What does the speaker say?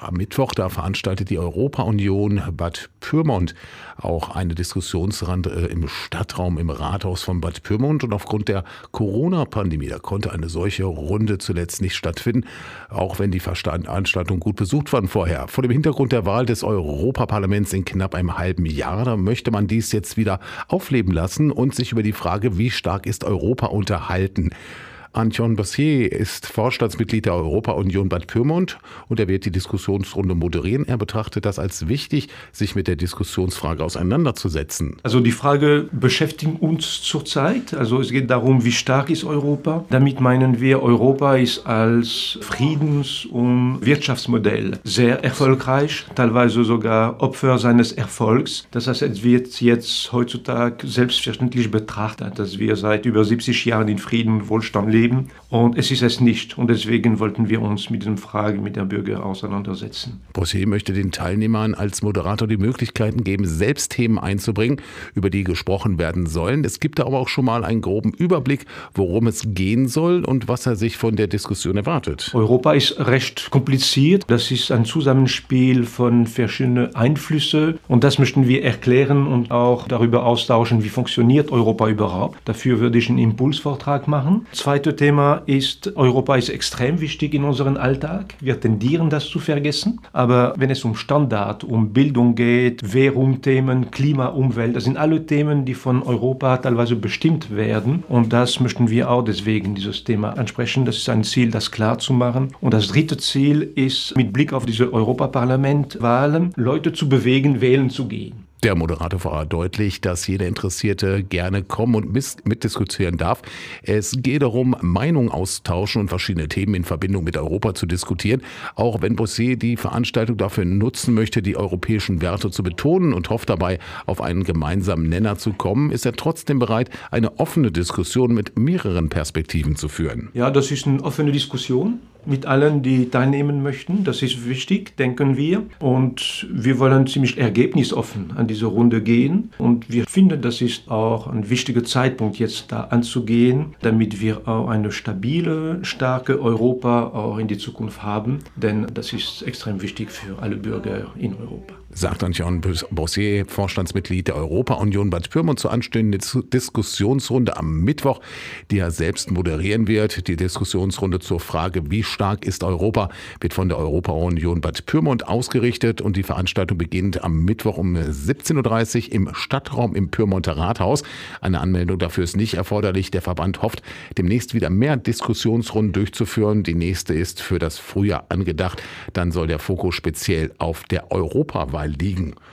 Am Mittwoch, da veranstaltet die Europa-Union Bad Pyrmont auch eine Diskussionsrunde äh, im Stadtraum im Rathaus von Bad Pyrmont. Und aufgrund der Corona-Pandemie, da konnte eine solche Runde zuletzt nicht stattfinden, auch wenn die Veranstaltungen gut besucht waren vorher. Vor dem Hintergrund der Wahl des Europaparlaments in knapp einem halben Jahr, da möchte man dies jetzt wieder aufleben lassen und sich über die Frage, wie stark ist Europa unterhalten. Anton Bossier ist Vorstandsmitglied der Europa-Union Bad Pyrmont und er wird die Diskussionsrunde moderieren. Er betrachtet das als wichtig, sich mit der Diskussionsfrage auseinanderzusetzen. Also die Frage beschäftigt uns zurzeit. Also es geht darum, wie stark ist Europa. Damit meinen wir, Europa ist als Friedens- und Wirtschaftsmodell sehr erfolgreich, teilweise sogar Opfer seines Erfolgs. Das heißt, es wird jetzt heutzutage selbstverständlich betrachtet, dass wir seit über 70 Jahren in Frieden und Wohlstand leben leben. Und es ist es nicht. Und deswegen wollten wir uns mit diesen Fragen mit der Bürger auseinandersetzen. Bossier möchte den Teilnehmern als Moderator die Möglichkeiten geben, selbst Themen einzubringen, über die gesprochen werden sollen. Es gibt aber auch schon mal einen groben Überblick, worum es gehen soll und was er sich von der Diskussion erwartet. Europa ist recht kompliziert. Das ist ein Zusammenspiel von verschiedenen Einflüssen. Und das möchten wir erklären und auch darüber austauschen, wie funktioniert Europa überhaupt. Dafür würde ich einen Impulsvortrag machen. Zweite zweite Thema ist, Europa ist extrem wichtig in unserem Alltag. Wir tendieren das zu vergessen. Aber wenn es um Standard, um Bildung geht, Währungsthemen, Klima, Umwelt, das sind alle Themen, die von Europa teilweise bestimmt werden. Und das möchten wir auch deswegen dieses Thema ansprechen. Das ist ein Ziel, das klar zu machen. Und das dritte Ziel ist, mit Blick auf diese Europaparlament-Wahlen, Leute zu bewegen, wählen zu gehen. Der Moderator verdeutlicht, dass jeder Interessierte gerne kommen und mitdiskutieren darf. Es geht darum, Meinungen austauschen und verschiedene Themen in Verbindung mit Europa zu diskutieren. Auch wenn Bossier die Veranstaltung dafür nutzen möchte, die europäischen Werte zu betonen und hofft dabei, auf einen gemeinsamen Nenner zu kommen, ist er trotzdem bereit, eine offene Diskussion mit mehreren Perspektiven zu führen. Ja, das ist eine offene Diskussion mit allen, die teilnehmen möchten. Das ist wichtig, denken wir. Und wir wollen ziemlich ergebnisoffen an diese Runde gehen. Und wir finden, das ist auch ein wichtiger Zeitpunkt, jetzt da anzugehen, damit wir auch eine stabile, starke Europa auch in die Zukunft haben. Denn das ist extrem wichtig für alle Bürger in Europa sagt Antjon Bossier, Vorstandsmitglied der Europa-Union Bad Pyrmont zur anstehenden Diskussionsrunde am Mittwoch, die er selbst moderieren wird. Die Diskussionsrunde zur Frage, wie stark ist Europa, wird von der Europa-Union Bad Pyrmont ausgerichtet und die Veranstaltung beginnt am Mittwoch um 17.30 Uhr im Stadtraum im Pyrmonter Rathaus. Eine Anmeldung dafür ist nicht erforderlich. Der Verband hofft, demnächst wieder mehr Diskussionsrunden durchzuführen. Die nächste ist für das Frühjahr angedacht. Dann soll der Fokus speziell auf der Europawahl liegen.